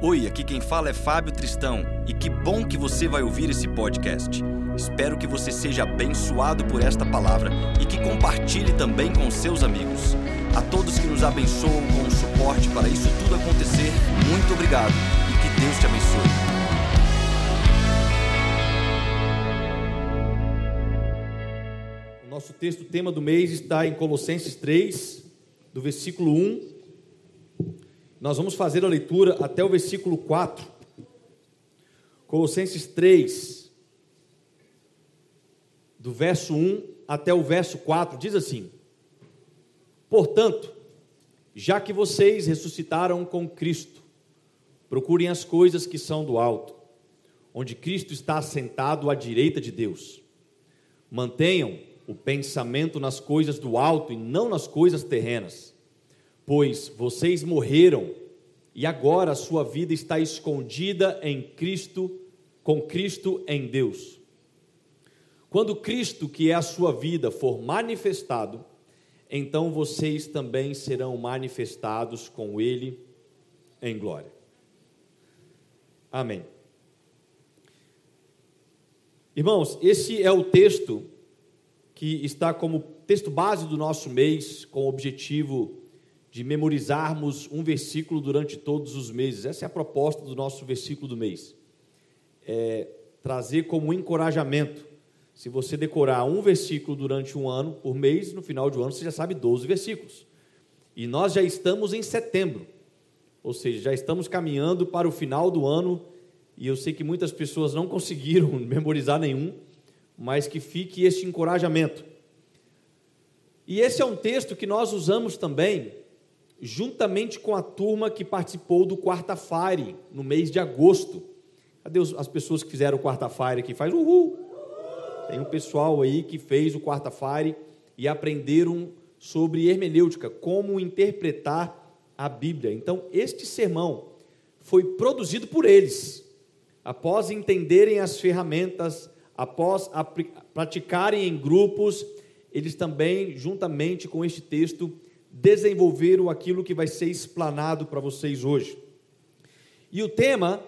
Oi, aqui quem fala é Fábio Tristão e que bom que você vai ouvir esse podcast. Espero que você seja abençoado por esta palavra e que compartilhe também com seus amigos. A todos que nos abençoam com o suporte para isso tudo acontecer, muito obrigado e que Deus te abençoe. O nosso texto, tema do mês, está em Colossenses 3, do versículo 1 nós vamos fazer a leitura até o versículo 4. Colossenses 3, do verso 1 até o verso 4, diz assim: Portanto, já que vocês ressuscitaram com Cristo, procurem as coisas que são do alto, onde Cristo está assentado à direita de Deus. Mantenham o pensamento nas coisas do alto e não nas coisas terrenas pois vocês morreram e agora a sua vida está escondida em Cristo, com Cristo em Deus. Quando Cristo, que é a sua vida, for manifestado, então vocês também serão manifestados com Ele em glória. Amém. Irmãos, esse é o texto que está como texto base do nosso mês, com o objetivo de memorizarmos um versículo durante todos os meses. Essa é a proposta do nosso versículo do mês. É trazer como encorajamento. Se você decorar um versículo durante um ano, por mês, no final de um ano você já sabe 12 versículos. E nós já estamos em setembro, ou seja, já estamos caminhando para o final do ano. E eu sei que muitas pessoas não conseguiram memorizar nenhum, mas que fique este encorajamento. E esse é um texto que nós usamos também juntamente com a turma que participou do Quarta Fire no mês de agosto. Cadê as pessoas que fizeram o Quarta Fire aqui? Faz uhul! Tem um pessoal aí que fez o Quarta Fire e aprenderam sobre hermenêutica, como interpretar a Bíblia. Então, este sermão foi produzido por eles, após entenderem as ferramentas, após praticarem em grupos, eles também, juntamente com este texto, desenvolveram aquilo que vai ser explanado para vocês hoje. E o tema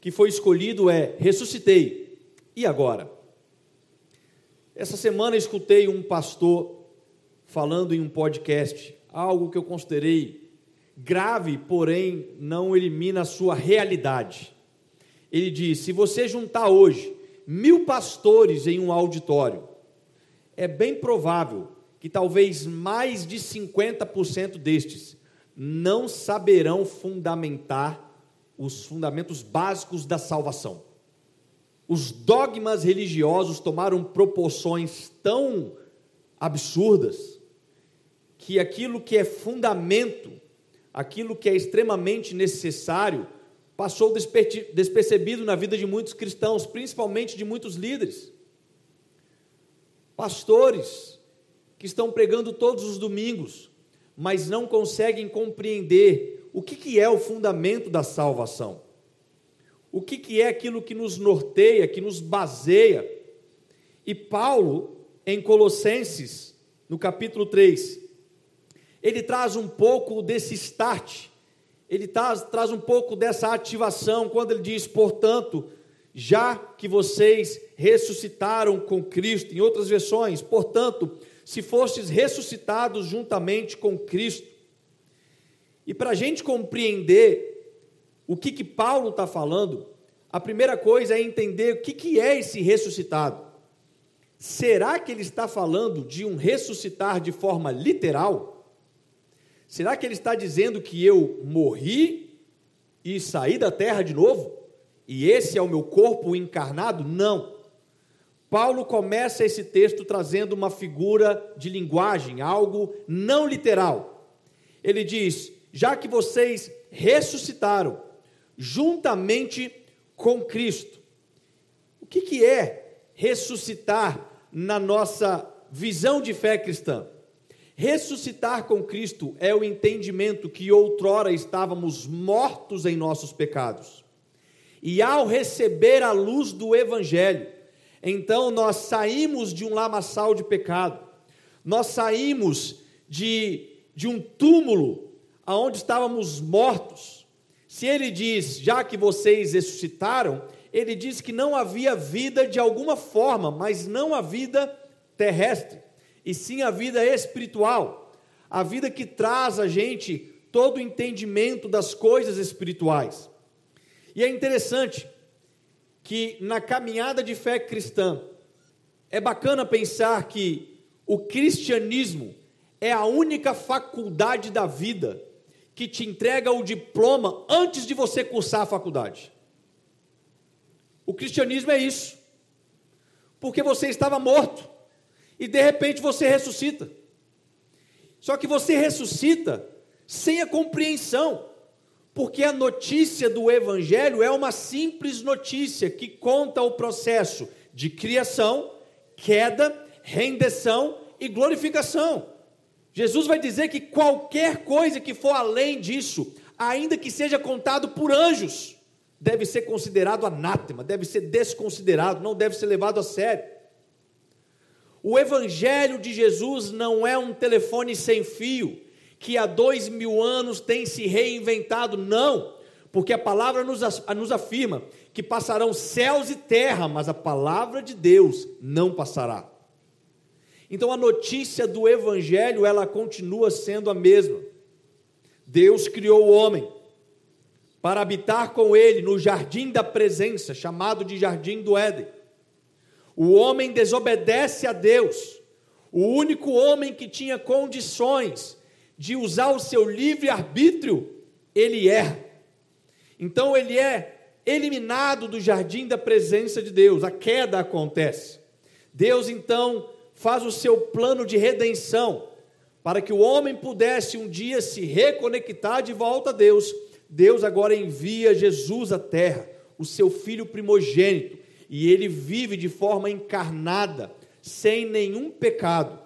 que foi escolhido é Ressuscitei. E agora? Essa semana escutei um pastor falando em um podcast algo que eu considerei grave, porém não elimina a sua realidade. Ele diz: se você juntar hoje mil pastores em um auditório, é bem provável que talvez mais de 50% destes não saberão fundamentar os fundamentos básicos da salvação. Os dogmas religiosos tomaram proporções tão absurdas que aquilo que é fundamento, aquilo que é extremamente necessário, passou despercebido na vida de muitos cristãos, principalmente de muitos líderes. Pastores, que estão pregando todos os domingos, mas não conseguem compreender o que, que é o fundamento da salvação. O que, que é aquilo que nos norteia, que nos baseia. E Paulo, em Colossenses, no capítulo 3, ele traz um pouco desse start, ele traz, traz um pouco dessa ativação, quando ele diz, portanto, já que vocês ressuscitaram com Cristo, em outras versões, portanto, se fostes ressuscitados juntamente com Cristo. E para a gente compreender o que, que Paulo está falando, a primeira coisa é entender o que, que é esse ressuscitado. Será que ele está falando de um ressuscitar de forma literal? Será que ele está dizendo que eu morri e saí da terra de novo? E esse é o meu corpo encarnado? Não. Paulo começa esse texto trazendo uma figura de linguagem, algo não literal. Ele diz: já que vocês ressuscitaram juntamente com Cristo. O que, que é ressuscitar na nossa visão de fé cristã? Ressuscitar com Cristo é o entendimento que outrora estávamos mortos em nossos pecados. E ao receber a luz do Evangelho, então nós saímos de um lamaçal de pecado, nós saímos de, de um túmulo aonde estávamos mortos, Se ele diz, já que vocês ressuscitaram, ele diz que não havia vida de alguma forma, mas não a vida terrestre, e sim a vida espiritual, a vida que traz a gente todo o entendimento das coisas espirituais. E é interessante que na caminhada de fé cristã, é bacana pensar que o cristianismo é a única faculdade da vida que te entrega o diploma antes de você cursar a faculdade. O cristianismo é isso. Porque você estava morto e de repente você ressuscita. Só que você ressuscita sem a compreensão, porque a notícia do evangelho é uma simples notícia que conta o processo de criação, queda, rendição e glorificação. Jesus vai dizer que qualquer coisa que for além disso, ainda que seja contado por anjos, deve ser considerado anátema, deve ser desconsiderado, não deve ser levado a sério. O Evangelho de Jesus não é um telefone sem fio, que há dois mil anos tem se reinventado, não, porque a palavra nos, nos afirma que passarão céus e terra, mas a palavra de Deus não passará. Então a notícia do evangelho, ela continua sendo a mesma. Deus criou o homem para habitar com ele no jardim da presença, chamado de jardim do Éden. O homem desobedece a Deus. O único homem que tinha condições de usar o seu livre arbítrio, ele é. Então ele é eliminado do jardim da presença de Deus. A queda acontece. Deus então faz o seu plano de redenção, para que o homem pudesse um dia se reconectar de volta a Deus. Deus agora envia Jesus à terra, o seu filho primogênito, e ele vive de forma encarnada, sem nenhum pecado.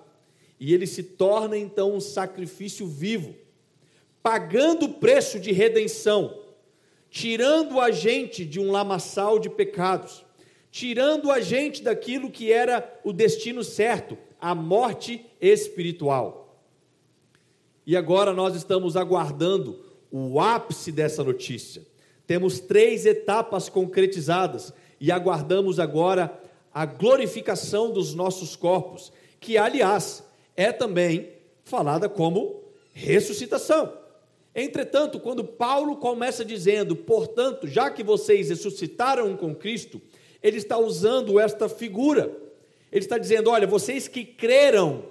E ele se torna então um sacrifício vivo, pagando o preço de redenção, tirando a gente de um lamaçal de pecados tirando a gente daquilo que era o destino certo, a morte espiritual. E agora nós estamos aguardando o ápice dessa notícia. Temos três etapas concretizadas e aguardamos agora a glorificação dos nossos corpos, que, aliás, é também falada como ressuscitação. Entretanto, quando Paulo começa dizendo, portanto, já que vocês ressuscitaram com Cristo, ele está usando esta figura. Ele está dizendo: olha, vocês que creram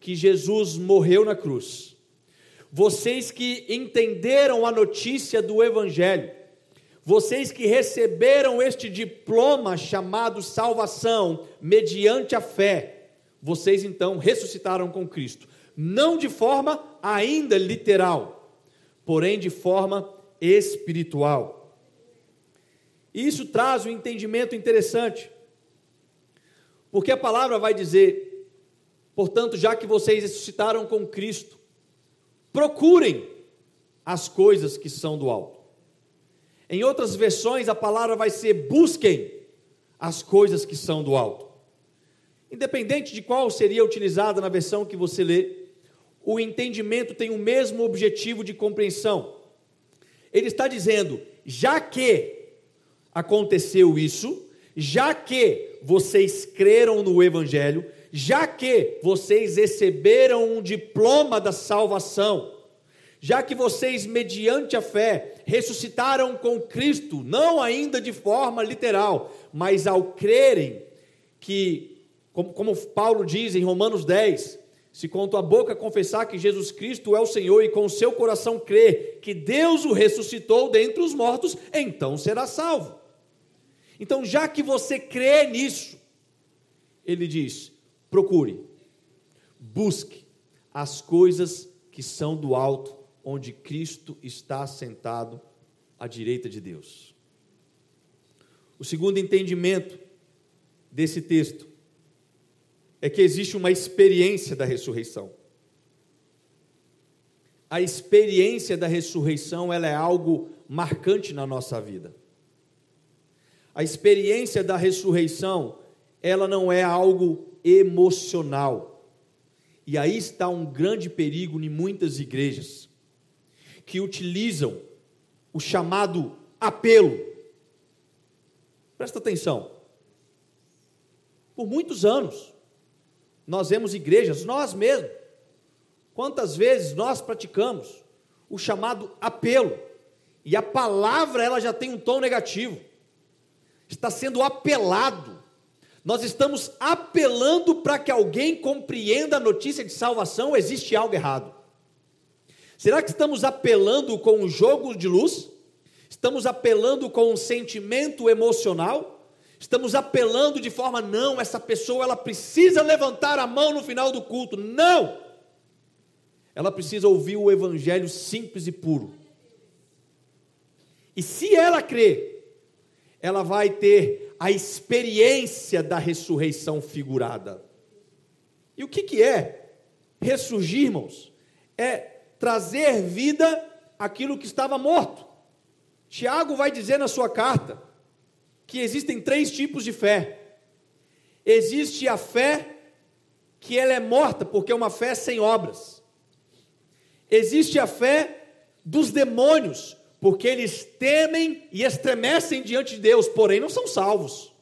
que Jesus morreu na cruz, vocês que entenderam a notícia do Evangelho, vocês que receberam este diploma chamado salvação mediante a fé, vocês então ressuscitaram com Cristo, não de forma ainda literal, porém de forma espiritual. E isso traz um entendimento interessante, porque a palavra vai dizer, portanto, já que vocês ressuscitaram com Cristo, procurem as coisas que são do alto. Em outras versões, a palavra vai ser busquem as coisas que são do alto. Independente de qual seria utilizada na versão que você lê, o entendimento tem o mesmo objetivo de compreensão. Ele está dizendo: já que aconteceu isso, já que vocês creram no Evangelho, já que vocês receberam um diploma da salvação, já que vocês, mediante a fé, ressuscitaram com Cristo, não ainda de forma literal, mas ao crerem que, como, como Paulo diz em Romanos 10, se com tua boca confessar que Jesus Cristo é o Senhor e com o seu coração crer que Deus o ressuscitou dentre os mortos, então será salvo. Então, já que você crê nisso, ele diz: procure, busque as coisas que são do alto, onde Cristo está sentado à direita de Deus. O segundo entendimento desse texto é que existe uma experiência da ressurreição. A experiência da ressurreição ela é algo marcante na nossa vida. A experiência da ressurreição, ela não é algo emocional. E aí está um grande perigo em muitas igrejas que utilizam o chamado apelo. Presta atenção. Por muitos anos, nós vemos igrejas, nós mesmos, quantas vezes nós praticamos o chamado apelo, e a palavra ela já tem um tom negativo, está sendo apelado, nós estamos apelando para que alguém compreenda a notícia de salvação, existe algo errado. Será que estamos apelando com um jogo de luz? Estamos apelando com um sentimento emocional? Estamos apelando de forma não, essa pessoa ela precisa levantar a mão no final do culto. Não! Ela precisa ouvir o evangelho simples e puro. E se ela crer, ela vai ter a experiência da ressurreição figurada. E o que, que é ressurgir, irmãos? É trazer vida aquilo que estava morto. Tiago vai dizer na sua carta que existem três tipos de fé. Existe a fé que ela é morta, porque é uma fé sem obras. Existe a fé dos demônios, porque eles temem e estremecem diante de Deus, porém não são salvos.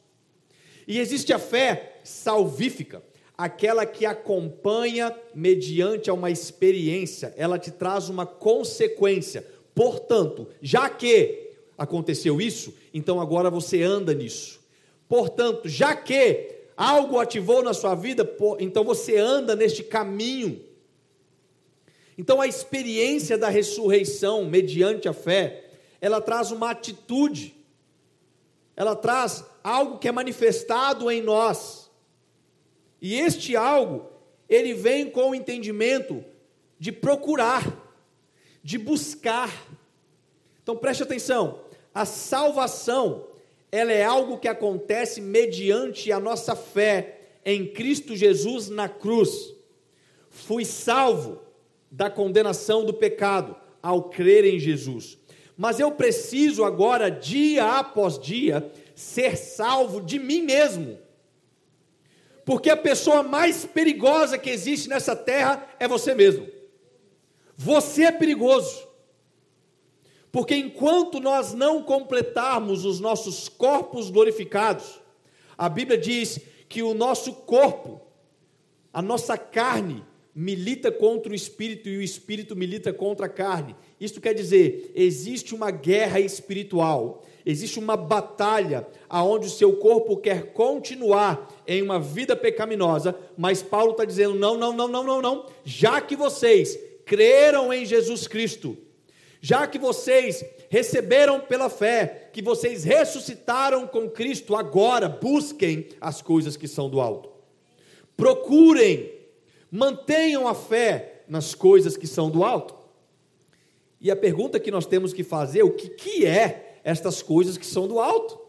E existe a fé salvífica, aquela que acompanha mediante uma experiência, ela te traz uma consequência. Portanto, já que aconteceu isso, então agora você anda nisso. Portanto, já que algo ativou na sua vida, então você anda neste caminho então a experiência da ressurreição mediante a fé, ela traz uma atitude, ela traz algo que é manifestado em nós. E este algo, ele vem com o entendimento de procurar, de buscar. Então preste atenção, a salvação, ela é algo que acontece mediante a nossa fé em Cristo Jesus na cruz. Fui salvo da condenação do pecado ao crer em Jesus. Mas eu preciso agora, dia após dia, ser salvo de mim mesmo. Porque a pessoa mais perigosa que existe nessa terra é você mesmo. Você é perigoso. Porque enquanto nós não completarmos os nossos corpos glorificados, a Bíblia diz que o nosso corpo, a nossa carne, milita contra o espírito e o espírito milita contra a carne. Isto quer dizer, existe uma guerra espiritual, existe uma batalha aonde o seu corpo quer continuar em uma vida pecaminosa, mas Paulo está dizendo: não, não, não, não, não, não. Já que vocês creram em Jesus Cristo, já que vocês receberam pela fé, que vocês ressuscitaram com Cristo, agora busquem as coisas que são do alto. Procurem Mantenham a fé nas coisas que são do alto. E a pergunta que nós temos que fazer, o que, que é estas coisas que são do alto?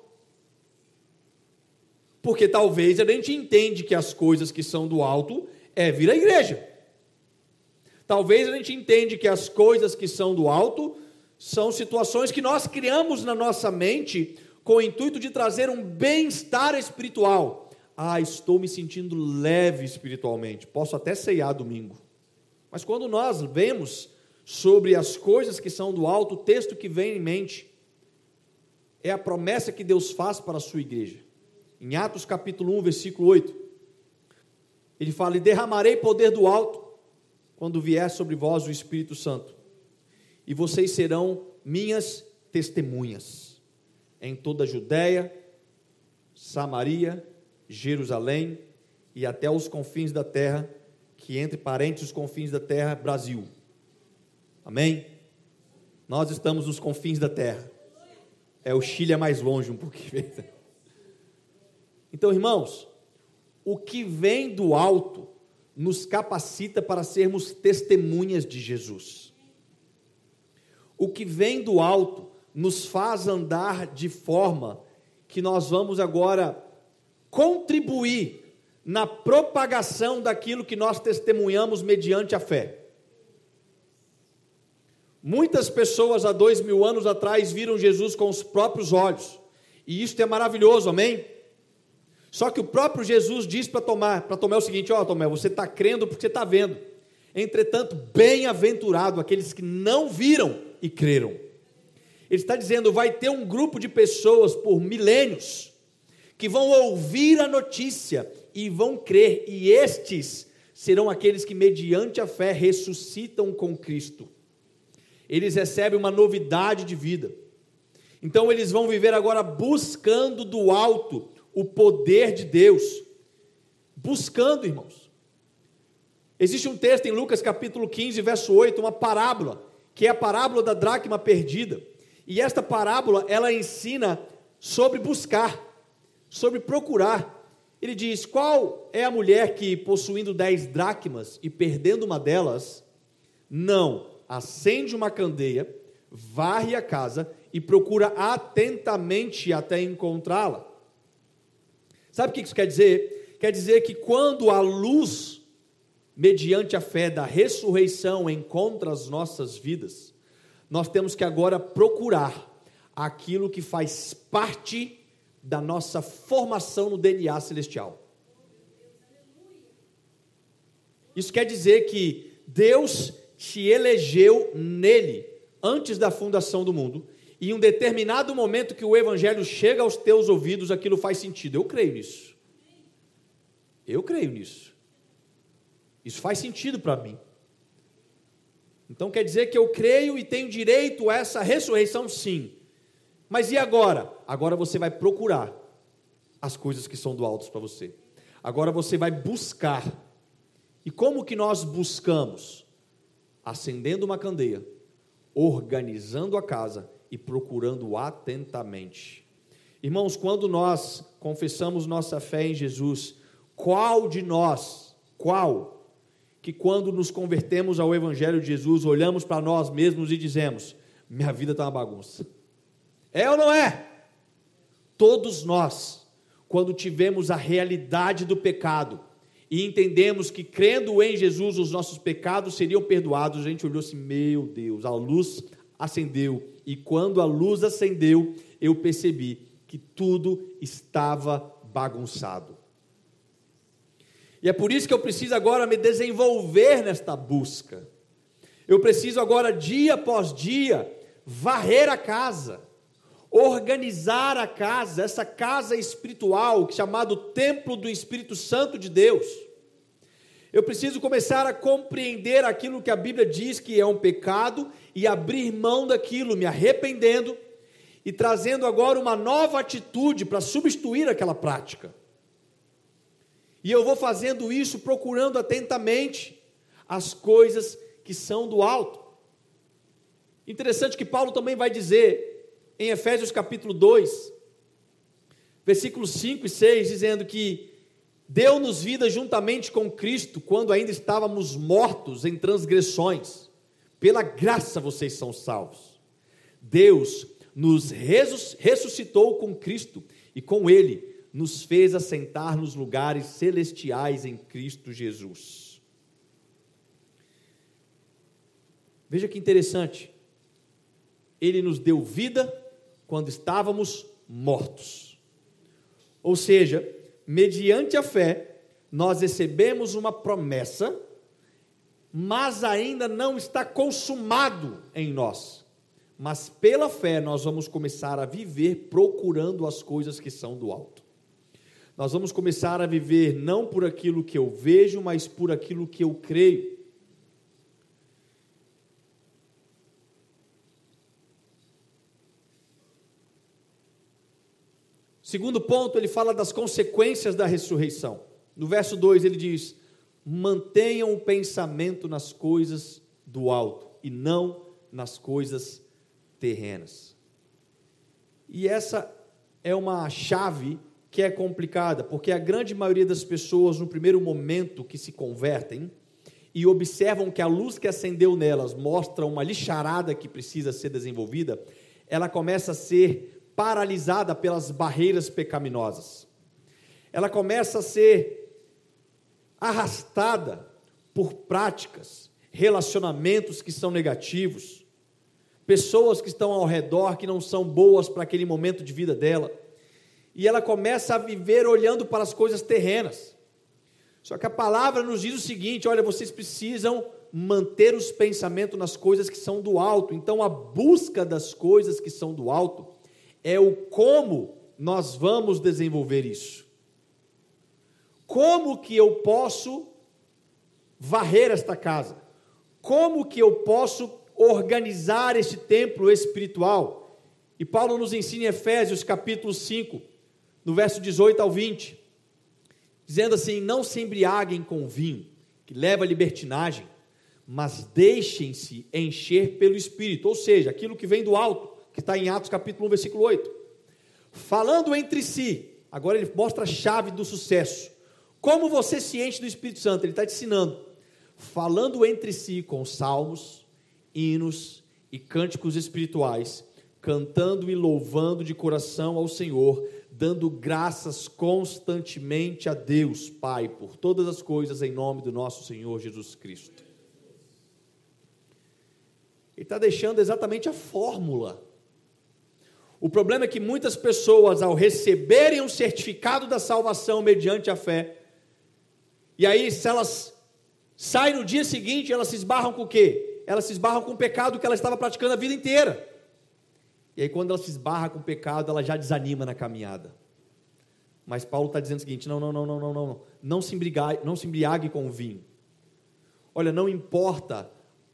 Porque talvez a gente entende que as coisas que são do alto é vir à igreja. Talvez a gente entende que as coisas que são do alto são situações que nós criamos na nossa mente com o intuito de trazer um bem-estar espiritual. Ah, estou me sentindo leve espiritualmente, posso até ceiar domingo. Mas quando nós vemos sobre as coisas que são do alto, o texto que vem em mente é a promessa que Deus faz para a sua igreja. Em Atos capítulo 1, versículo 8, ele fala: E derramarei poder do alto quando vier sobre vós o Espírito Santo, e vocês serão minhas testemunhas em toda a Judéia, Samaria Jerusalém e até os confins da terra, que entre parênteses os confins da terra, Brasil. Amém? Nós estamos nos confins da terra. É o Chile é mais longe um pouquinho. Então, irmãos, o que vem do alto nos capacita para sermos testemunhas de Jesus. O que vem do alto nos faz andar de forma que nós vamos agora contribuir na propagação daquilo que nós testemunhamos mediante a fé. Muitas pessoas há dois mil anos atrás viram Jesus com os próprios olhos, e isso é maravilhoso, amém? Só que o próprio Jesus diz para tomar, para tomar o seguinte: ó, Tomé, você está crendo porque você está vendo. Entretanto, bem-aventurado aqueles que não viram e creram. Ele está dizendo: vai ter um grupo de pessoas por milênios que vão ouvir a notícia e vão crer, e estes serão aqueles que, mediante a fé, ressuscitam com Cristo. Eles recebem uma novidade de vida. Então, eles vão viver agora buscando do alto o poder de Deus. Buscando, irmãos. Existe um texto em Lucas capítulo 15, verso 8, uma parábola, que é a parábola da dracma perdida. E esta parábola, ela ensina sobre buscar, sobre procurar. Ele diz: Qual é a mulher que, possuindo dez dracmas e perdendo uma delas, não acende uma candeia, varre a casa e procura atentamente até encontrá-la? Sabe o que isso quer dizer? Quer dizer que quando a luz, mediante a fé da ressurreição, encontra as nossas vidas, nós temos que agora procurar aquilo que faz parte da nossa formação no DNA celestial. Isso quer dizer que Deus te elegeu nele antes da fundação do mundo, e em um determinado momento que o evangelho chega aos teus ouvidos, aquilo faz sentido. Eu creio nisso. Eu creio nisso. Isso faz sentido para mim. Então quer dizer que eu creio e tenho direito a essa ressurreição, sim. Mas e agora? Agora você vai procurar as coisas que são do alto para você. Agora você vai buscar. E como que nós buscamos? Acendendo uma candeia, organizando a casa e procurando atentamente. Irmãos, quando nós confessamos nossa fé em Jesus, qual de nós, qual, que quando nos convertemos ao Evangelho de Jesus, olhamos para nós mesmos e dizemos: minha vida está uma bagunça é ou não é? Todos nós, quando tivemos a realidade do pecado e entendemos que crendo em Jesus os nossos pecados seriam perdoados, a gente olhou assim: meu Deus, a luz acendeu. E quando a luz acendeu, eu percebi que tudo estava bagunçado. E é por isso que eu preciso agora me desenvolver nesta busca. Eu preciso agora, dia após dia, varrer a casa organizar a casa, essa casa espiritual, chamado templo do Espírito Santo de Deus. Eu preciso começar a compreender aquilo que a Bíblia diz que é um pecado e abrir mão daquilo, me arrependendo e trazendo agora uma nova atitude para substituir aquela prática. E eu vou fazendo isso procurando atentamente as coisas que são do alto. Interessante que Paulo também vai dizer em Efésios capítulo 2, versículos 5 e 6, dizendo que deu-nos vida juntamente com Cristo quando ainda estávamos mortos em transgressões. Pela graça vocês são salvos. Deus nos ressuscitou com Cristo e com Ele nos fez assentar nos lugares celestiais em Cristo Jesus. Veja que interessante. Ele nos deu vida quando estávamos mortos. Ou seja, mediante a fé, nós recebemos uma promessa, mas ainda não está consumado em nós. Mas pela fé nós vamos começar a viver procurando as coisas que são do alto. Nós vamos começar a viver não por aquilo que eu vejo, mas por aquilo que eu creio. Segundo ponto, ele fala das consequências da ressurreição. No verso 2 ele diz: mantenham o pensamento nas coisas do alto e não nas coisas terrenas. E essa é uma chave que é complicada, porque a grande maioria das pessoas, no primeiro momento que se convertem e observam que a luz que acendeu nelas mostra uma lixarada que precisa ser desenvolvida, ela começa a ser paralisada pelas barreiras pecaminosas. Ela começa a ser arrastada por práticas, relacionamentos que são negativos, pessoas que estão ao redor que não são boas para aquele momento de vida dela. E ela começa a viver olhando para as coisas terrenas. Só que a palavra nos diz o seguinte: olha, vocês precisam manter os pensamentos nas coisas que são do alto. Então, a busca das coisas que são do alto é o como nós vamos desenvolver isso. Como que eu posso varrer esta casa? Como que eu posso organizar este templo espiritual? E Paulo nos ensina em Efésios capítulo 5, no verso 18 ao 20, dizendo assim: Não se embriaguem com vinho, que leva à libertinagem, mas deixem-se encher pelo Espírito, ou seja, aquilo que vem do alto, que está em Atos capítulo 1, versículo 8. Falando entre si, agora ele mostra a chave do sucesso. Como você se enche do Espírito Santo? Ele está te ensinando. Falando entre si com salmos, hinos e cânticos espirituais, cantando e louvando de coração ao Senhor, dando graças constantemente a Deus, Pai, por todas as coisas, em nome do nosso Senhor Jesus Cristo. Ele está deixando exatamente a fórmula. O problema é que muitas pessoas, ao receberem um certificado da salvação mediante a fé, e aí, se elas saem no dia seguinte, elas se esbarram com o quê? Elas se esbarram com o pecado que ela estava praticando a vida inteira. E aí, quando ela se esbarra com o pecado, ela já desanima na caminhada. Mas Paulo está dizendo o seguinte: não, não, não, não, não, não, não se embriague, não se embriague com o vinho. Olha, não importa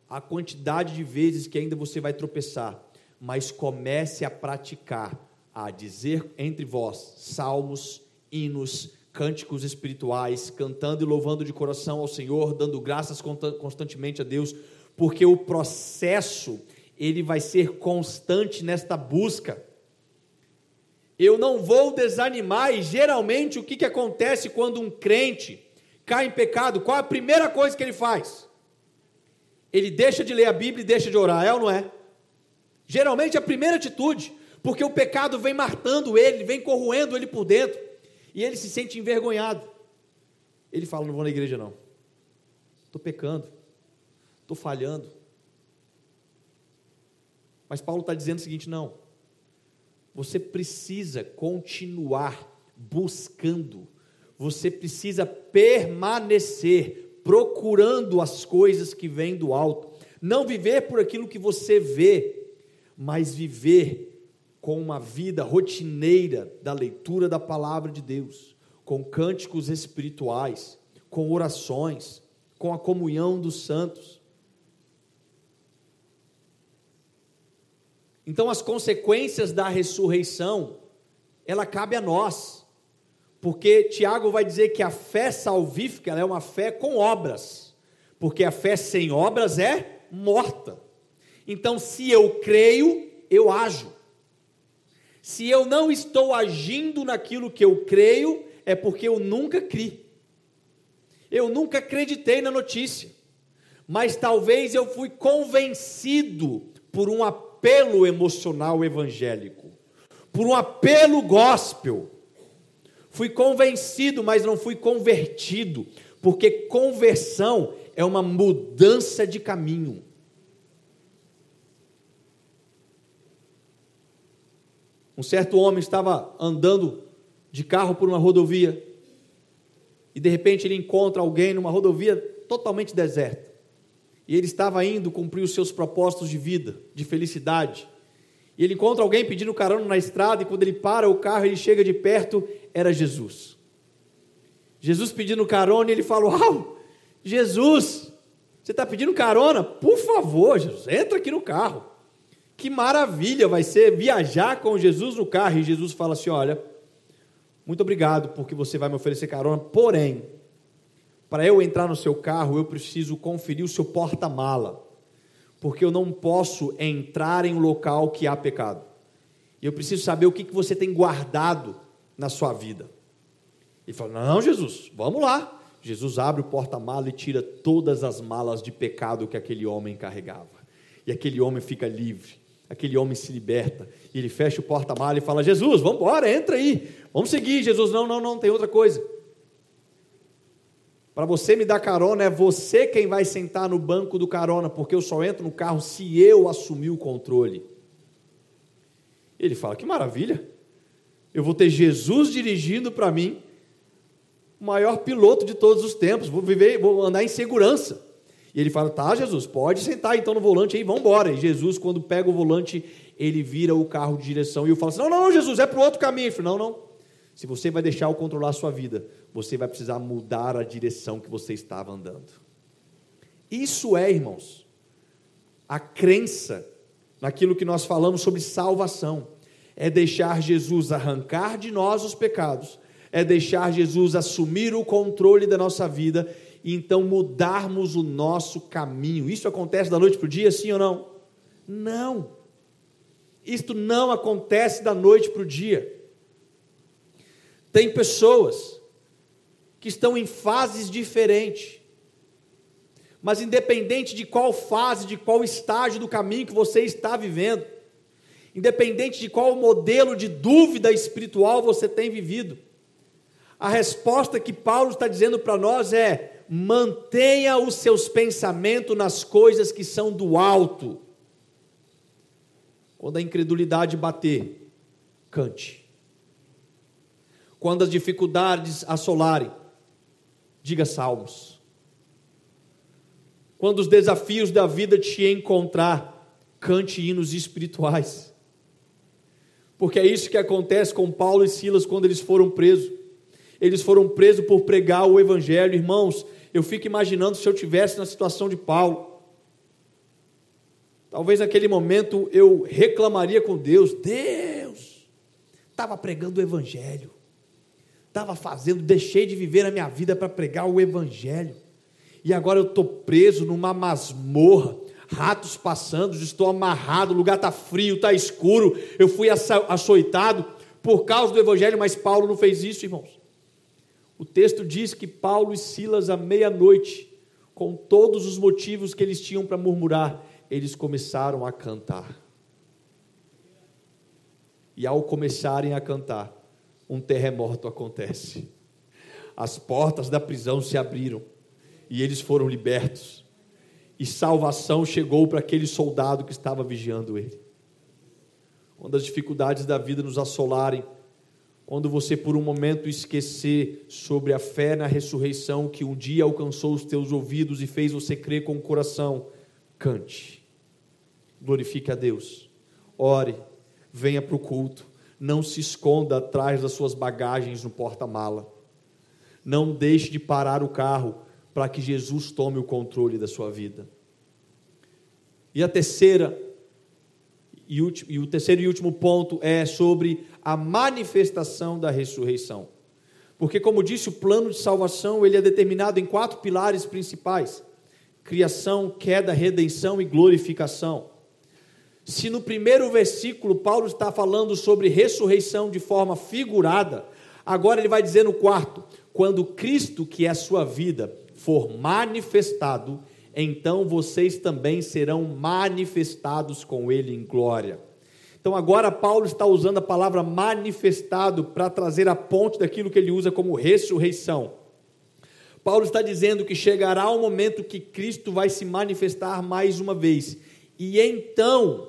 a quantidade de vezes que ainda você vai tropeçar, mas comece a praticar, a dizer entre vós salmos, hinos, cânticos espirituais, cantando e louvando de coração ao Senhor, dando graças constantemente a Deus, porque o processo ele vai ser constante nesta busca. Eu não vou desanimar, e geralmente o que, que acontece quando um crente cai em pecado? Qual a primeira coisa que ele faz? Ele deixa de ler a Bíblia e deixa de orar, é ou não é? Geralmente a primeira atitude, porque o pecado vem matando ele, vem corroendo ele por dentro, e ele se sente envergonhado. Ele fala: Não vou na igreja, não, estou pecando, estou falhando, mas Paulo está dizendo o seguinte: não, você precisa continuar buscando, você precisa permanecer procurando as coisas que vêm do alto, não viver por aquilo que você vê, mas viver com uma vida rotineira da leitura da palavra de Deus, com cânticos espirituais, com orações, com a comunhão dos santos. Então, as consequências da ressurreição, ela cabe a nós, porque Tiago vai dizer que a fé salvífica é uma fé com obras, porque a fé sem obras é morta. Então, se eu creio, eu ajo. Se eu não estou agindo naquilo que eu creio, é porque eu nunca criei. Eu nunca acreditei na notícia, mas talvez eu fui convencido por um apelo emocional evangélico, por um apelo gospel. Fui convencido, mas não fui convertido, porque conversão é uma mudança de caminho. Um certo homem estava andando de carro por uma rodovia e de repente ele encontra alguém numa rodovia totalmente deserta. E ele estava indo cumprir os seus propósitos de vida, de felicidade. E ele encontra alguém pedindo carona na estrada, e quando ele para o carro, ele chega de perto, era Jesus. Jesus pedindo carona, e ele fala: Uau, Jesus, você está pedindo carona? Por favor, Jesus, entra aqui no carro. Que maravilha vai ser viajar com Jesus no carro. E Jesus fala assim: Olha, muito obrigado porque você vai me oferecer carona, porém, para eu entrar no seu carro, eu preciso conferir o seu porta-mala, porque eu não posso entrar em um local que há pecado. E eu preciso saber o que, você tem guardado na sua vida. Ele fala: Não, Jesus, vamos lá. Jesus abre o porta-mala e tira todas as malas de pecado que aquele homem carregava. E aquele homem fica livre, aquele homem se liberta. E ele fecha o porta-mala e fala: Jesus, vamos embora, entra aí, vamos seguir. Jesus, não, não, não, tem outra coisa. Para você me dar carona, é você quem vai sentar no banco do carona, porque eu só entro no carro se eu assumir o controle. Ele fala: Que maravilha! Eu vou ter Jesus dirigindo para mim, o maior piloto de todos os tempos, vou viver, vou andar em segurança. E ele fala: Tá, Jesus, pode sentar então no volante aí, vamos embora. E Jesus, quando pega o volante, ele vira o carro de direção. E eu falo assim: Não, não, Jesus, é para o outro caminho. Ele fala, não, não. Se você vai deixar eu controlar a sua vida, você vai precisar mudar a direção que você estava andando. Isso é, irmãos, a crença naquilo que nós falamos sobre salvação. É deixar Jesus arrancar de nós os pecados, é deixar Jesus assumir o controle da nossa vida e então mudarmos o nosso caminho. Isso acontece da noite para o dia, sim ou não? Não. Isto não acontece da noite para o dia. Tem pessoas que estão em fases diferentes, mas independente de qual fase, de qual estágio do caminho que você está vivendo, independente de qual modelo de dúvida espiritual você tem vivido, a resposta que Paulo está dizendo para nós é: mantenha os seus pensamentos nas coisas que são do alto. Quando a incredulidade bater, cante. Quando as dificuldades assolarem, diga salmos. Quando os desafios da vida te encontrar, cante hinos espirituais. Porque é isso que acontece com Paulo e Silas quando eles foram presos. Eles foram presos por pregar o evangelho, irmãos. Eu fico imaginando se eu tivesse na situação de Paulo. Talvez naquele momento eu reclamaria com Deus: Deus, estava pregando o evangelho estava fazendo, deixei de viver a minha vida para pregar o Evangelho, e agora eu estou preso numa masmorra, ratos passando, estou amarrado, o lugar está frio, está escuro, eu fui açoitado por causa do Evangelho, mas Paulo não fez isso, irmãos. O texto diz que Paulo e Silas, à meia-noite, com todos os motivos que eles tinham para murmurar, eles começaram a cantar. E ao começarem a cantar, um terremoto acontece. As portas da prisão se abriram e eles foram libertos. E salvação chegou para aquele soldado que estava vigiando ele. Quando as dificuldades da vida nos assolarem, quando você por um momento esquecer sobre a fé na ressurreição que um dia alcançou os teus ouvidos e fez você crer com o coração, cante, glorifique a Deus, ore, venha para o culto, não se esconda atrás das suas bagagens no porta-mala. Não deixe de parar o carro para que Jesus tome o controle da sua vida. E a terceira e, o terceiro e último ponto é sobre a manifestação da ressurreição. Porque como disse, o plano de salvação, ele é determinado em quatro pilares principais: criação, queda, redenção e glorificação. Se no primeiro versículo Paulo está falando sobre ressurreição de forma figurada, agora ele vai dizer no quarto: quando Cristo, que é a sua vida, for manifestado, então vocês também serão manifestados com ele em glória. Então agora Paulo está usando a palavra manifestado para trazer a ponte daquilo que ele usa como ressurreição. Paulo está dizendo que chegará o momento que Cristo vai se manifestar mais uma vez. E então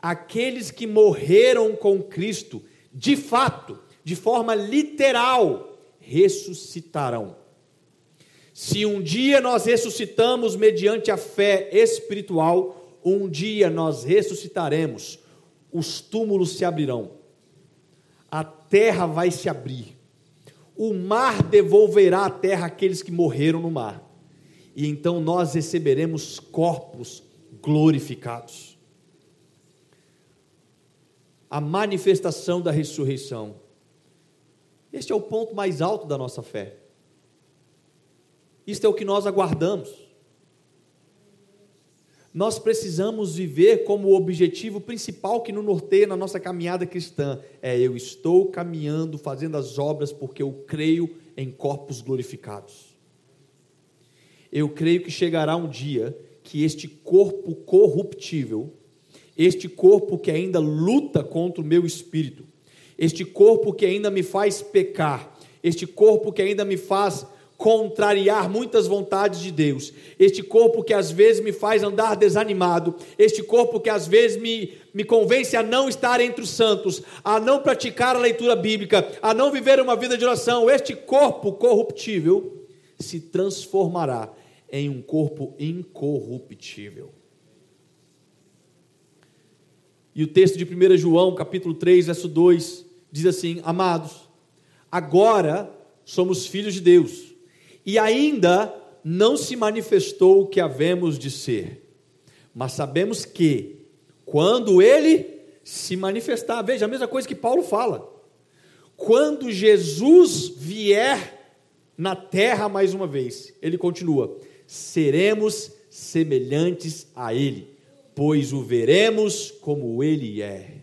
aqueles que morreram com Cristo, de fato, de forma literal, ressuscitarão. Se um dia nós ressuscitamos mediante a fé espiritual, um dia nós ressuscitaremos, os túmulos se abrirão, a terra vai se abrir, o mar devolverá à terra aqueles que morreram no mar, e então nós receberemos corpos glorificados a manifestação da ressurreição. Este é o ponto mais alto da nossa fé. Isto é o que nós aguardamos. Nós precisamos viver como o objetivo principal que nos norteia na nossa caminhada cristã. É eu estou caminhando, fazendo as obras porque eu creio em corpos glorificados. Eu creio que chegará um dia que este corpo corruptível este corpo que ainda luta contra o meu espírito, este corpo que ainda me faz pecar, este corpo que ainda me faz contrariar muitas vontades de Deus, este corpo que às vezes me faz andar desanimado, este corpo que às vezes me, me convence a não estar entre os santos, a não praticar a leitura bíblica, a não viver uma vida de oração, este corpo corruptível se transformará em um corpo incorruptível. E o texto de 1 João, capítulo 3, verso 2, diz assim: Amados, agora somos filhos de Deus, e ainda não se manifestou o que havemos de ser, mas sabemos que, quando ele se manifestar, veja a mesma coisa que Paulo fala, quando Jesus vier na terra mais uma vez, ele continua: seremos semelhantes a ele pois o veremos como ele é.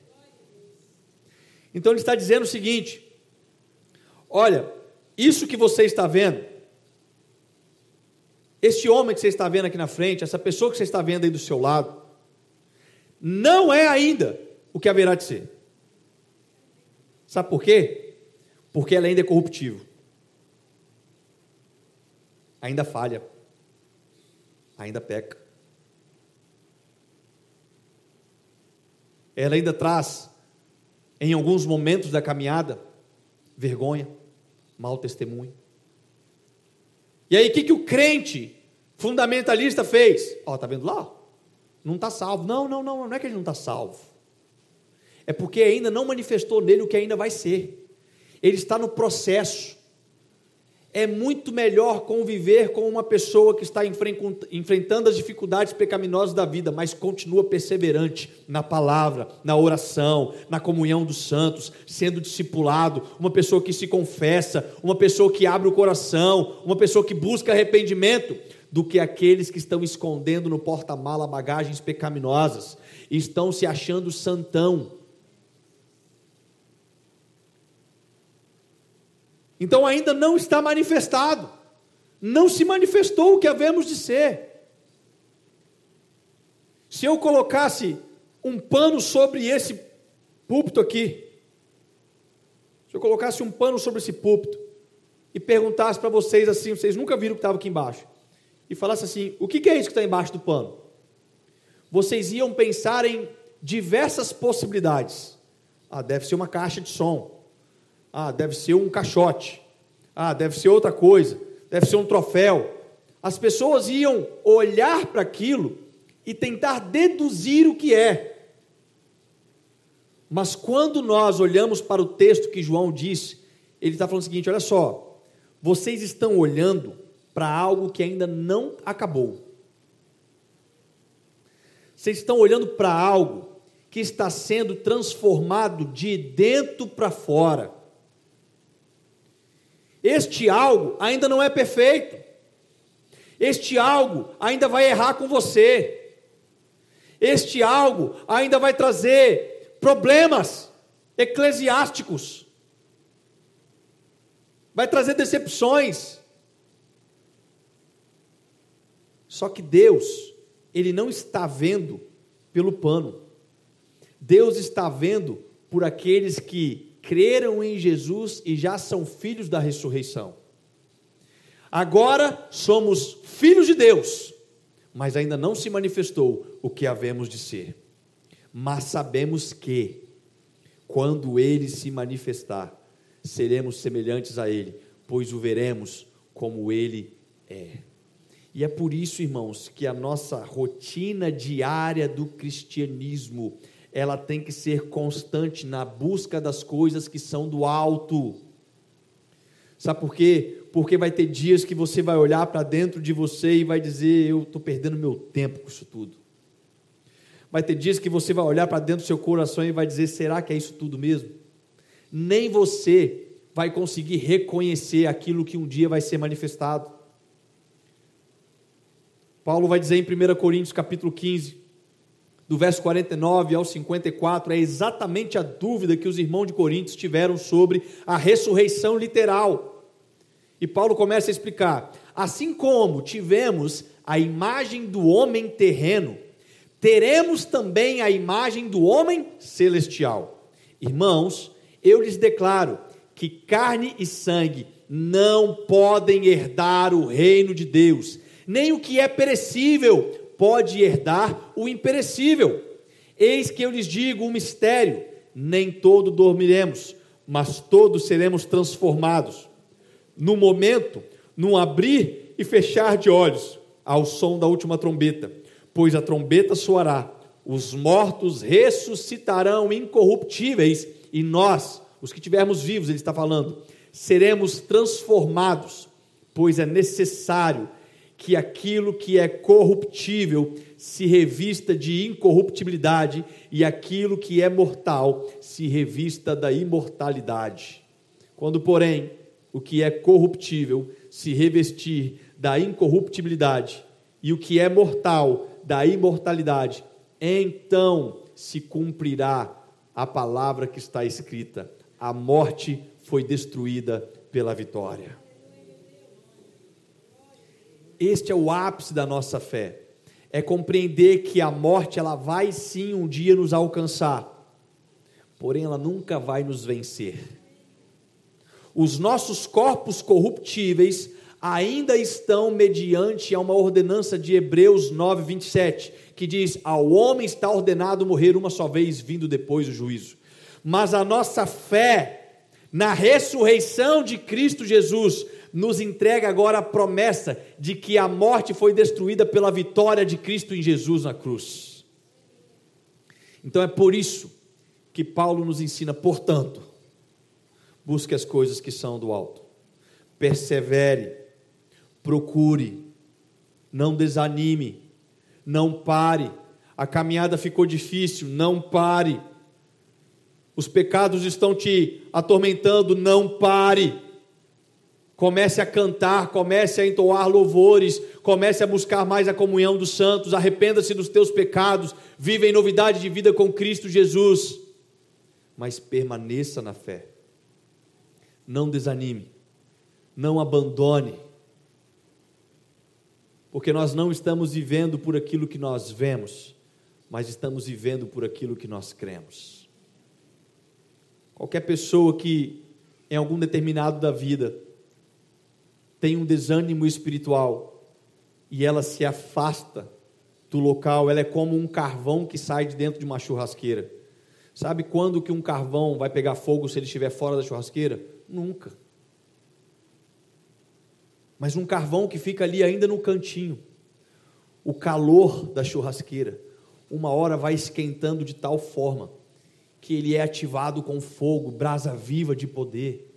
Então ele está dizendo o seguinte: olha, isso que você está vendo, esse homem que você está vendo aqui na frente, essa pessoa que você está vendo aí do seu lado, não é ainda o que haverá de ser. Sabe por quê? Porque ela ainda é corruptível. Ainda falha. Ainda peca. Ela ainda traz, em alguns momentos da caminhada, vergonha, mau testemunho. E aí, o que, que o crente fundamentalista fez? Ó, tá vendo lá? Não está salvo. Não, não, não, não é que ele não está salvo. É porque ainda não manifestou nele o que ainda vai ser. Ele está no processo é muito melhor conviver com uma pessoa que está enfrentando as dificuldades pecaminosas da vida, mas continua perseverante na palavra, na oração, na comunhão dos santos, sendo discipulado, uma pessoa que se confessa, uma pessoa que abre o coração, uma pessoa que busca arrependimento, do que aqueles que estão escondendo no porta-mala bagagens pecaminosas, estão se achando santão, Então ainda não está manifestado. Não se manifestou o que havemos de ser. Se eu colocasse um pano sobre esse púlpito aqui, se eu colocasse um pano sobre esse púlpito e perguntasse para vocês assim, vocês nunca viram o que estava aqui embaixo, e falasse assim: o que é isso que está embaixo do pano? Vocês iam pensar em diversas possibilidades. Ah, deve ser uma caixa de som. Ah, deve ser um caixote. Ah, deve ser outra coisa. Deve ser um troféu. As pessoas iam olhar para aquilo e tentar deduzir o que é. Mas quando nós olhamos para o texto que João disse, ele está falando o seguinte: olha só, vocês estão olhando para algo que ainda não acabou. Vocês estão olhando para algo que está sendo transformado de dentro para fora. Este algo ainda não é perfeito. Este algo ainda vai errar com você. Este algo ainda vai trazer problemas eclesiásticos. Vai trazer decepções. Só que Deus, Ele não está vendo pelo pano. Deus está vendo por aqueles que creram em Jesus e já são filhos da ressurreição. Agora somos filhos de Deus, mas ainda não se manifestou o que havemos de ser. Mas sabemos que, quando ele se manifestar, seremos semelhantes a ele, pois o veremos como ele é. E é por isso, irmãos, que a nossa rotina diária do cristianismo ela tem que ser constante na busca das coisas que são do alto. Sabe por quê? Porque vai ter dias que você vai olhar para dentro de você e vai dizer: Eu estou perdendo meu tempo com isso tudo. Vai ter dias que você vai olhar para dentro do seu coração e vai dizer: Será que é isso tudo mesmo? Nem você vai conseguir reconhecer aquilo que um dia vai ser manifestado. Paulo vai dizer em 1 Coríntios capítulo 15: do verso 49 ao 54, é exatamente a dúvida que os irmãos de Coríntios tiveram sobre a ressurreição literal. E Paulo começa a explicar: assim como tivemos a imagem do homem terreno, teremos também a imagem do homem celestial. Irmãos, eu lhes declaro que carne e sangue não podem herdar o reino de Deus, nem o que é perecível pode herdar o imperecível. Eis que eu lhes digo um mistério: nem todo dormiremos, mas todos seremos transformados. No momento, num abrir e fechar de olhos, ao som da última trombeta, pois a trombeta soará, os mortos ressuscitarão incorruptíveis e nós, os que tivermos vivos, ele está falando, seremos transformados, pois é necessário que aquilo que é corruptível se revista de incorruptibilidade e aquilo que é mortal se revista da imortalidade. Quando, porém, o que é corruptível se revestir da incorruptibilidade e o que é mortal da imortalidade, então se cumprirá a palavra que está escrita: a morte foi destruída pela vitória. Este é o ápice da nossa fé. É compreender que a morte ela vai sim um dia nos alcançar. Porém ela nunca vai nos vencer. Os nossos corpos corruptíveis ainda estão mediante a uma ordenança de Hebreus 9:27, que diz: "Ao homem está ordenado morrer uma só vez, vindo depois o juízo". Mas a nossa fé na ressurreição de Cristo Jesus nos entrega agora a promessa de que a morte foi destruída pela vitória de Cristo em Jesus na cruz. Então é por isso que Paulo nos ensina, portanto, busque as coisas que são do alto, persevere, procure, não desanime, não pare. A caminhada ficou difícil, não pare. Os pecados estão te atormentando, não pare. Comece a cantar, comece a entoar louvores, comece a buscar mais a comunhão dos santos, arrependa-se dos teus pecados, viva em novidade de vida com Cristo Jesus. Mas permaneça na fé. Não desanime, não abandone, porque nós não estamos vivendo por aquilo que nós vemos, mas estamos vivendo por aquilo que nós cremos. Qualquer pessoa que em algum determinado da vida tem um desânimo espiritual e ela se afasta do local, ela é como um carvão que sai de dentro de uma churrasqueira. Sabe quando que um carvão vai pegar fogo se ele estiver fora da churrasqueira? Nunca. Mas um carvão que fica ali ainda no cantinho, o calor da churrasqueira, uma hora vai esquentando de tal forma que ele é ativado com fogo, brasa viva de poder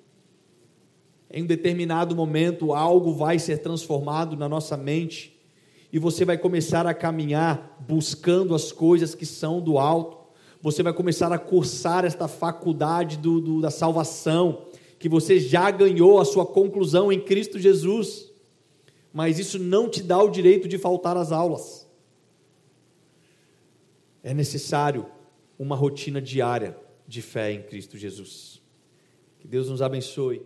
em um determinado momento algo vai ser transformado na nossa mente e você vai começar a caminhar buscando as coisas que são do alto. Você vai começar a cursar esta faculdade do, do, da salvação, que você já ganhou a sua conclusão em Cristo Jesus. Mas isso não te dá o direito de faltar às aulas. É necessário uma rotina diária de fé em Cristo Jesus. Que Deus nos abençoe.